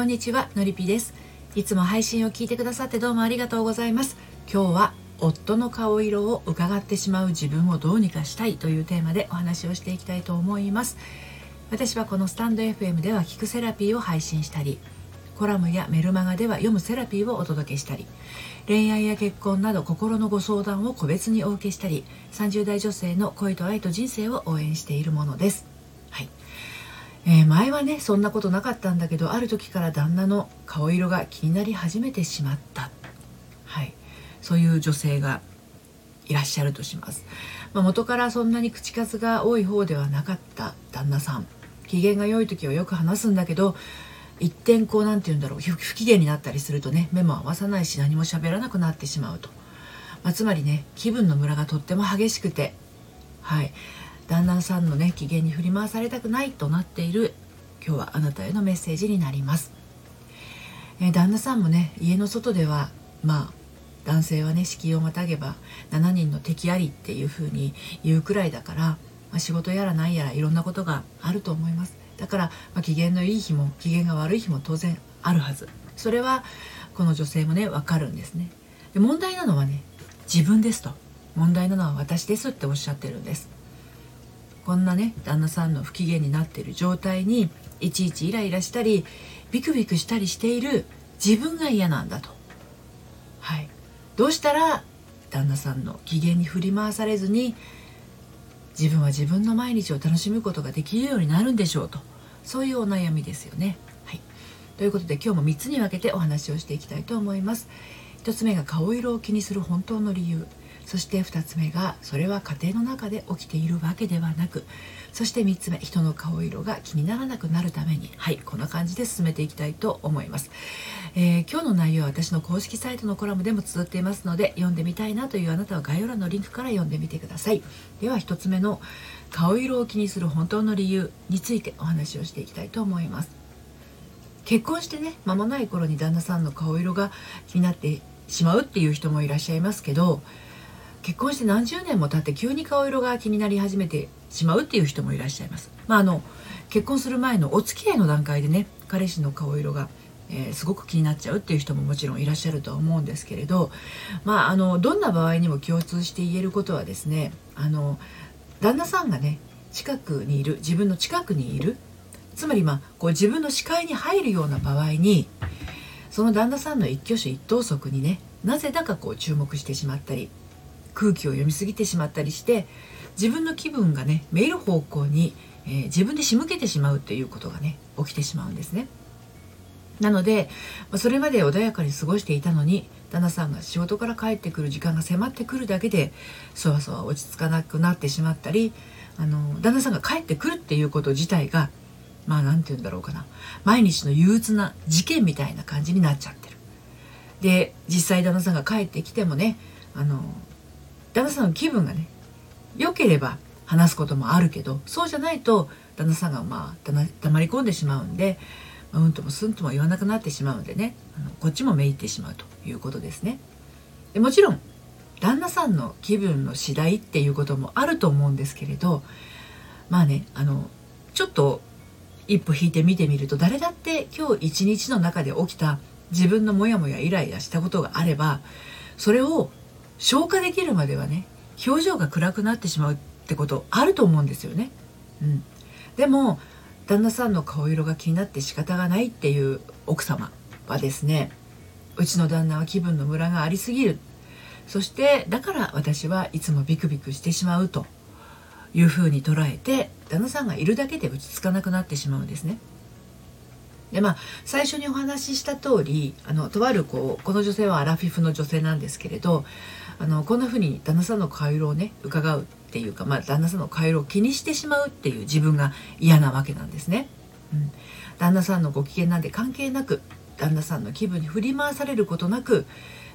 こんにちはのりぴです。いつも配信を聞いてくださってどうもありがとうございます。今日は夫の顔色を伺ってしまう自分をどうにかしたいというテーマでお話をしていきたいと思います。私はこのスタンド FM では聞くセラピーを配信したりコラムやメルマガでは読むセラピーをお届けしたり恋愛や結婚など心のご相談を個別にお受けしたり30代女性の恋と愛と人生を応援しているものです。えー、前はねそんなことなかったんだけどある時から旦那の顔色が気になり始めてしまった。はい。そういう女性がいらっしゃるとします、まあ、元からそんなに口数が多い方ではなかった旦那さん。機嫌が良い時はよく話すんだけど一点こう何て言うんだろう不機嫌になったりするとね目も合わさないし何も喋らなくなってしまうと、まあ、つまりね気分のムラがとっても激しくて。はい。旦那さんのね機嫌に振り回されたくないとなっている今日はあなたへのメッセージになります、え、旦那さんもね家の外ではまあ男性はね敷居をまたげば7人の敵ありっていう風に言うくらいだから、まあ、仕事やらないやらいろんなことがあると思います。だから、まあ、機嫌のいい日も機嫌が悪い日も当然あるはず。それはこの女性もね分かるんですね。で問題なのはね自分ですと。問題なのは私ですっておっしゃってるんです。こんなね旦那さんの不機嫌になっている状態にいちいちイライラしたりビクビクしたりしている自分が嫌なんだと。はい、どうしたら旦那さんの機嫌に振り回されずに自分は自分の毎日を楽しむことができるようになるんでしょうとそういうお悩みですよね。はい、ということで今日も3つに分けてお話をしていきたいと思います。1つ目が顔色を気にする本当の理由そして2つ目がそれは家庭の中で起きているわけではなくそして3つ目人の顔色が気にならなくなるためにはいこんな感じで進めていきたいと思います、えー、今日の内容は私の公式サイトのコラムでも綴っていますので読んでみたいなというあなたは概要欄のリンクから読んでみてください。では1つ目の顔色を気にする本当の理由についてお話をしていきたいと思います。結婚してね間もない頃に旦那さんの顔色が気になってしまうっていう人もいらっしゃいますけど結婚して何十年も経って急に顔色が気になり始めてしまうっていう人もいらっしゃいます。まあ、あの結婚する前のお付き合いの段階でね彼氏の顔色が、えー、すごく気になっちゃうっていう人ももちろんいらっしゃるとは思うんですけれど、まあ、あのどんな場合にも共通して言えることはですねあの旦那さんがね近くにいる自分の近くにいるつまりまあこう自分の視界に入るような場合にその旦那さんの一挙手一投足にねなぜだかこう注目してしまったり空気を読みすぎてしまったりして自分の気分がねめいる方向に、えー、自分で仕向けてしまうっていうことがね起きてしまうんですね。なのでそれまで穏やかに過ごしていたのに旦那さんが仕事から帰ってくる時間が迫ってくるだけでそわそわ落ち着かなくなってしまったりあの旦那さんが帰ってくるっていうこと自体がまあ何て言うんだろうかな毎日の憂鬱な事件みたいな感じになっちゃってる。で実際旦那さんが帰ってきてもねあの旦那さんの気分がね良ければ話すこともあるけどそうじゃないと旦那さんがまあ黙り込んでしまうんで、まあ、うんともすんとも言わなくなってしまうんでねあのこっちもめいってしまうということですね。でもちろん旦那さんの気分の次第っていうこともあると思うんですけれどまあねあのちょっと一歩引いて見てみると誰だって今日一日の中で起きた自分のモヤモヤイライラしたことがあればそれを消化できるまではね表情が暗くなってしまうってことあると思うんですよね。うん、でも旦那さんの顔色が気になって仕方がないっていう奥様はですねうちの旦那は気分のムラがありすぎるそしてだから私はいつもビクビクしてしまうというふうに捉えて旦那さんがいるだけで落ち着かなくなってしまうんですね。でまあ最初にお話しした通りあのとあるこうこの女性はアラフィフの女性なんですけれどあのこんな風に旦那さんの顔色をね伺うっていうか、まあ、旦那さんの顔色を気にしてしまうっていう自分が嫌なわけなんですね。うん、旦那さんのご機嫌なんて関係なく旦那さんの気分に振り回されることなく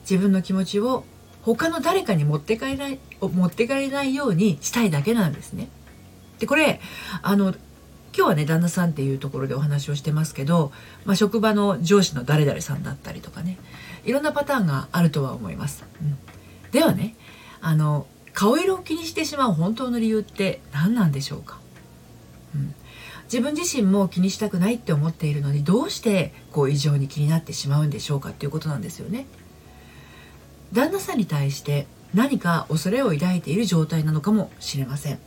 自分の気持ちを他の誰かに持って帰ら持って帰れないようにしたいだけなんですね。でこれあの今日はね旦那さんっていうところでお話をしてますけど、まあ、職場の上司の誰々さんだったりとかねいろんなパターンがあるとは思います。うん、ではねあの顔色を気にしてしまう本当の理由って何なんでしょうか、うん、自分自身も気にしたくないって思っているのにどうしてこう異常に気になってしまうんでしょうかっていうことなんですよね。旦那さんに対して何か恐れを抱いている状態なのかもしれません。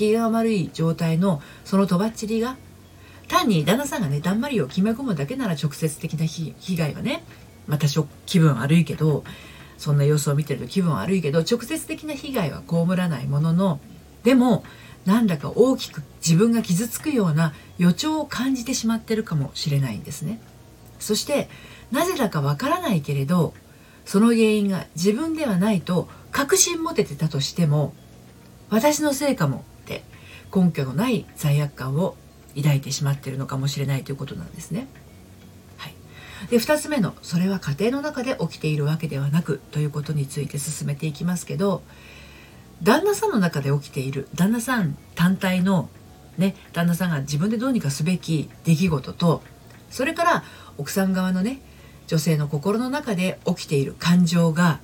気が悪い状態のそのとばっちりが単に旦那さんがねだんまりを決め込むだけなら直接的な被害はねまた気分悪いけどそんな様子を見てると気分悪いけど直接的な被害は被らないもののでもなんだか大きく自分が傷つくような予兆を感じてしまってるかもしれないんですね。そしてなぜだかわからないけれどその原因が自分ではないと確信持ててたとしても私のせいかも根拠のない罪悪感を抱いてしまっているのかもしれないということなんですね。はい、で2つ目の「それは家庭の中で起きているわけではなく」ということについて進めていきますけど旦那さんの中で起きている旦那さん単体のね旦那さんが自分でどうにかすべき出来事とそれから奥さん側のね女性の心の中で起きている感情が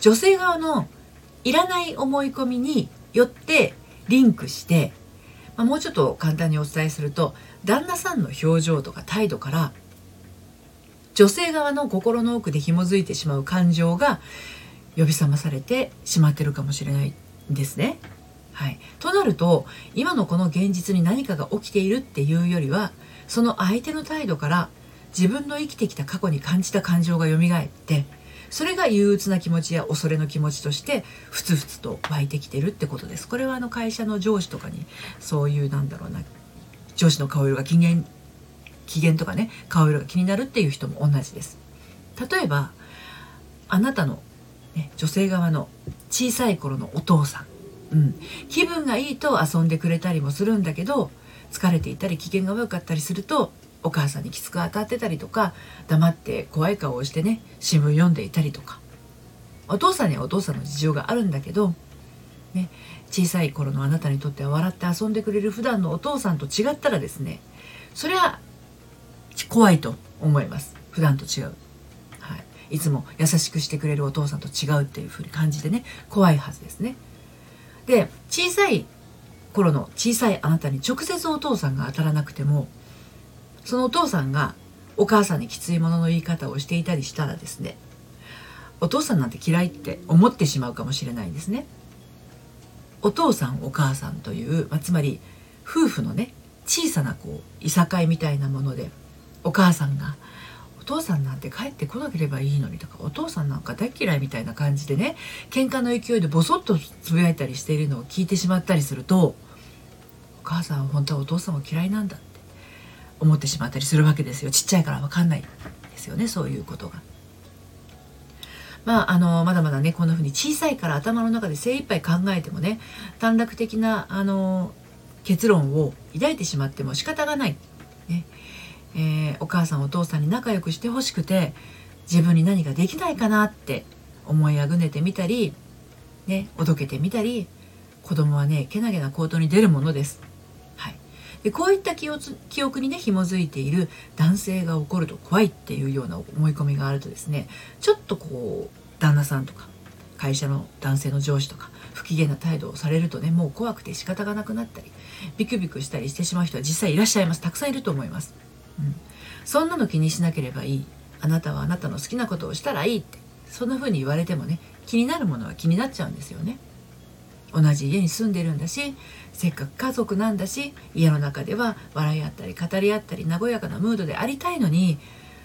女性側のいらない思い込みによってリンクして、まあ、もうちょっと簡単にお伝えすると旦那さんの表情とか態度から女性側の心の奥で紐づいてしまう感情が呼び覚まされてしまってるかもしれないんですね。はい、となると今のこの現実に何かが起きているっていうよりはその相手の態度から自分の生きてきた過去に感じた感情が蘇ってそれが憂鬱な気持ちや恐れの気持ちとしてふつふつと湧いてきてるってことです。これはあの会社の上司とかにそういうなんだろうな上司の顔色が機嫌機嫌とかね顔色が気になるっていう人も同じです。例えばあなたのね、女性側の小さい頃のお父さん、うん、気分がいいと遊んでくれたりもするんだけど疲れていたり機嫌が悪かったりするとお母さんにきつく当たってたりとか黙って怖い顔をしてね新聞読んでいたりとか。お父さんにはお父さんの事情があるんだけど、ね、小さい頃のあなたにとっては笑って遊んでくれる普段のお父さんと違ったらですねそれは怖いと思います。普段と違う。はい。いつも優しくしてくれるお父さんと違うっていうふうに感じてね怖いはずですね。で小さい頃の小さいあなたに直接お父さんが当たらなくてもそのお父さんがお母さんにきついものの言い方をしていたりしたらですねお父さんなんて嫌いって思ってしまうかもしれないんですね。お父さんお母さんという、まあ、つまり夫婦のね小さなこういさかいみたいなものでお母さんがお父さんなんて帰ってこなければいいのにとかお父さんなんか大嫌いみたいな感じでね喧嘩の勢いでボソッとつぶやいたりしているのを聞いてしまったりするとお母さんは本当はお父さんも嫌いなんだって思ってしまったりするわけですよちっちゃいから分かんないですよねそういうことが。まあ、あのまだまだねこんな風に小さいから頭の中で精一杯考えてもね短絡的なあの結論を抱いてしまっても仕方がない、ね、えー、お母さんお父さんに仲良くしてほしくて自分に何かできないかなって思いあぐねてみたり、ね、おどけてみたり子供はねけなげな行動に出るものです。でこういった記憶にね紐づいている男性が怒ると怖いっていうような思い込みがあるとですねちょっとこう旦那さんとか会社の男性の上司とか不機嫌な態度をされるとねもう怖くて仕方がなくなったりビクビクしたりしてしまう人は実際いらっしゃいます。たくさんいると思います。うん、そんなの気にしなければいい。あなたはあなたの好きなことをしたらいいって。そんな風に言われてもね気になるものは気になっちゃうんですよね。同じ家に住んでるんだしせっかく家族なんだし家の中では笑い合ったり語り合ったり和やかなムードでありたいのに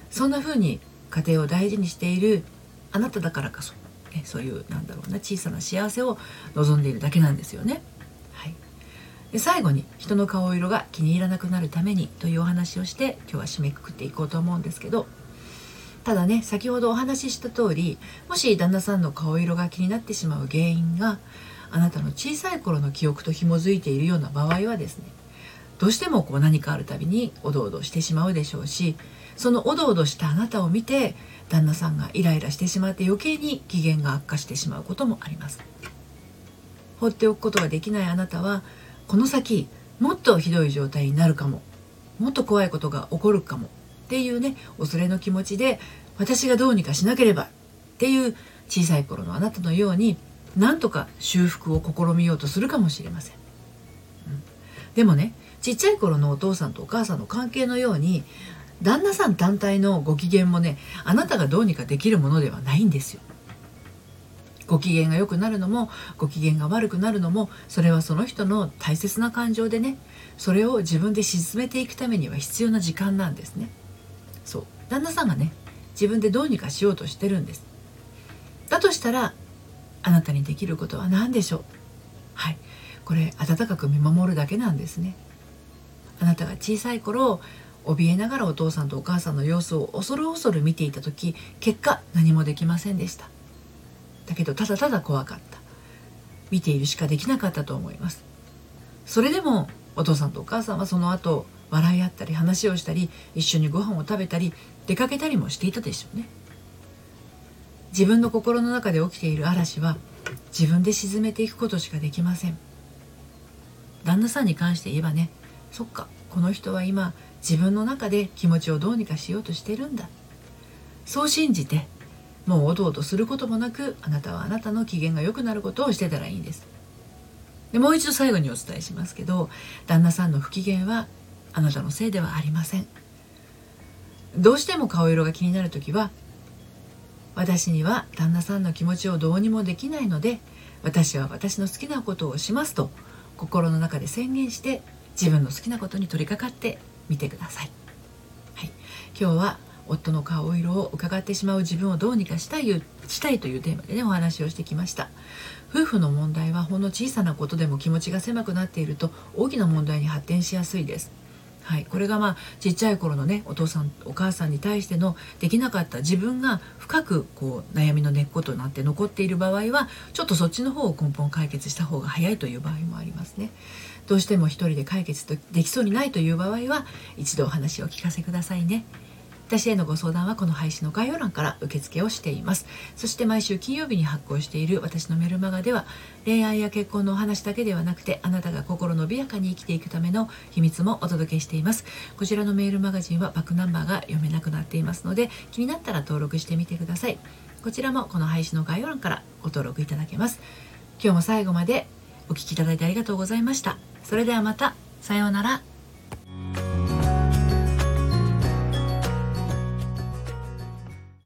そんな風に家庭を大事にしているあなただからこそ、ね、そういうなんだろうな小さな幸せを望んでいるだけなんですよね。はいで最後に人の顔色が気に入らなくなるためにというお話をして今日は締めくくっていこうと思うんですけどただね先ほどお話しした通りもし旦那さんの顔色が気になってしまう原因があなたの小さい頃の記憶と紐づいているような場合はですねどうしてもこう何かあるたびにおどおどしてしまうでしょうしそのおどおどしたあなたを見て旦那さんがイライラしてしまって余計に機嫌が悪化してしまうこともあります。放っておくことができないあなたはこの先もっとひどい状態になるかももっと怖いことが起こるかもっていうね恐れの気持ちで私がどうにかしなければっていう小さい頃のあなたのようになんとか修復を試みようとするかもしれません、うん、でもねちっちゃい頃のお父さんとお母さんの関係のように旦那さん単体のご機嫌もねあなたがどうにかできるものではないんですよ。ご機嫌が良くなるのもご機嫌が悪くなるのもそれはその人の大切な感情でねそれを自分で沈めていくためには必要な時間なんですね。そう。旦那さんがね自分でどうにかしようとしてるんです。だとしたらあなたにできることは何でしょう？はい。これ温かく見守るだけなんですね。あなたが小さい頃怯えながらお父さんとお母さんの様子を恐る恐る見ていた時結果何もできませんでした。だけどただただ怖かった。見ているしかできなかったと思います。それでもお父さんとお母さんはその後笑い合ったり話をしたり一緒にご飯を食べたり出かけたりもしていたでしょうね。自分の心の中で起きている嵐は自分で沈めていくことしかできません。旦那さんに関して言えばねそっかこの人は今自分の中で気持ちをどうにかしようとしてるんだ。そう信じてもうおどおどすることもなくあなたはあなたの機嫌が良くなることをしてたらいいんです。でもう一度最後にお伝えしますけど旦那さんの不機嫌はあなたのせいではありません。どうしても顔色が気になる時は私には旦那さんの気持ちをどうにもできないので私は私の好きなことをしますと心の中で宣言して自分の好きなことに取り掛かってみてください、はい、今日は夫の顔色を伺ってしまう自分をどうにかしたいしたいというテーマでねお話をしてきました。夫婦の問題はほんの小さなことでも気持ちが狭くなっていると大きな問題に発展しやすいです。はい、これがまあちっちゃい頃のねお父さんお母さんに対してのできなかった自分が深くこう悩みの根っことなって残っている場合はちょっとそっちの方を根本解決した方が早いという場合もありますね。どうしても一人で解決できそうにないという場合は一度お話を聞かせくださいね。私へのご相談はこの配信の概要欄から受付をしています。そして毎週金曜日に発行している私のメルマガでは恋愛や結婚のお話だけではなくてあなたが心伸びやかに生きていくための秘密もお届けしています。こちらのメールマガジンはバックナンバーが読めなくなっていますので気になったら登録してみてください。こちらもこの配信の概要欄からご登録いただけます。今日も最後までお聴きいただいてありがとうございました。それではまた。さようなら。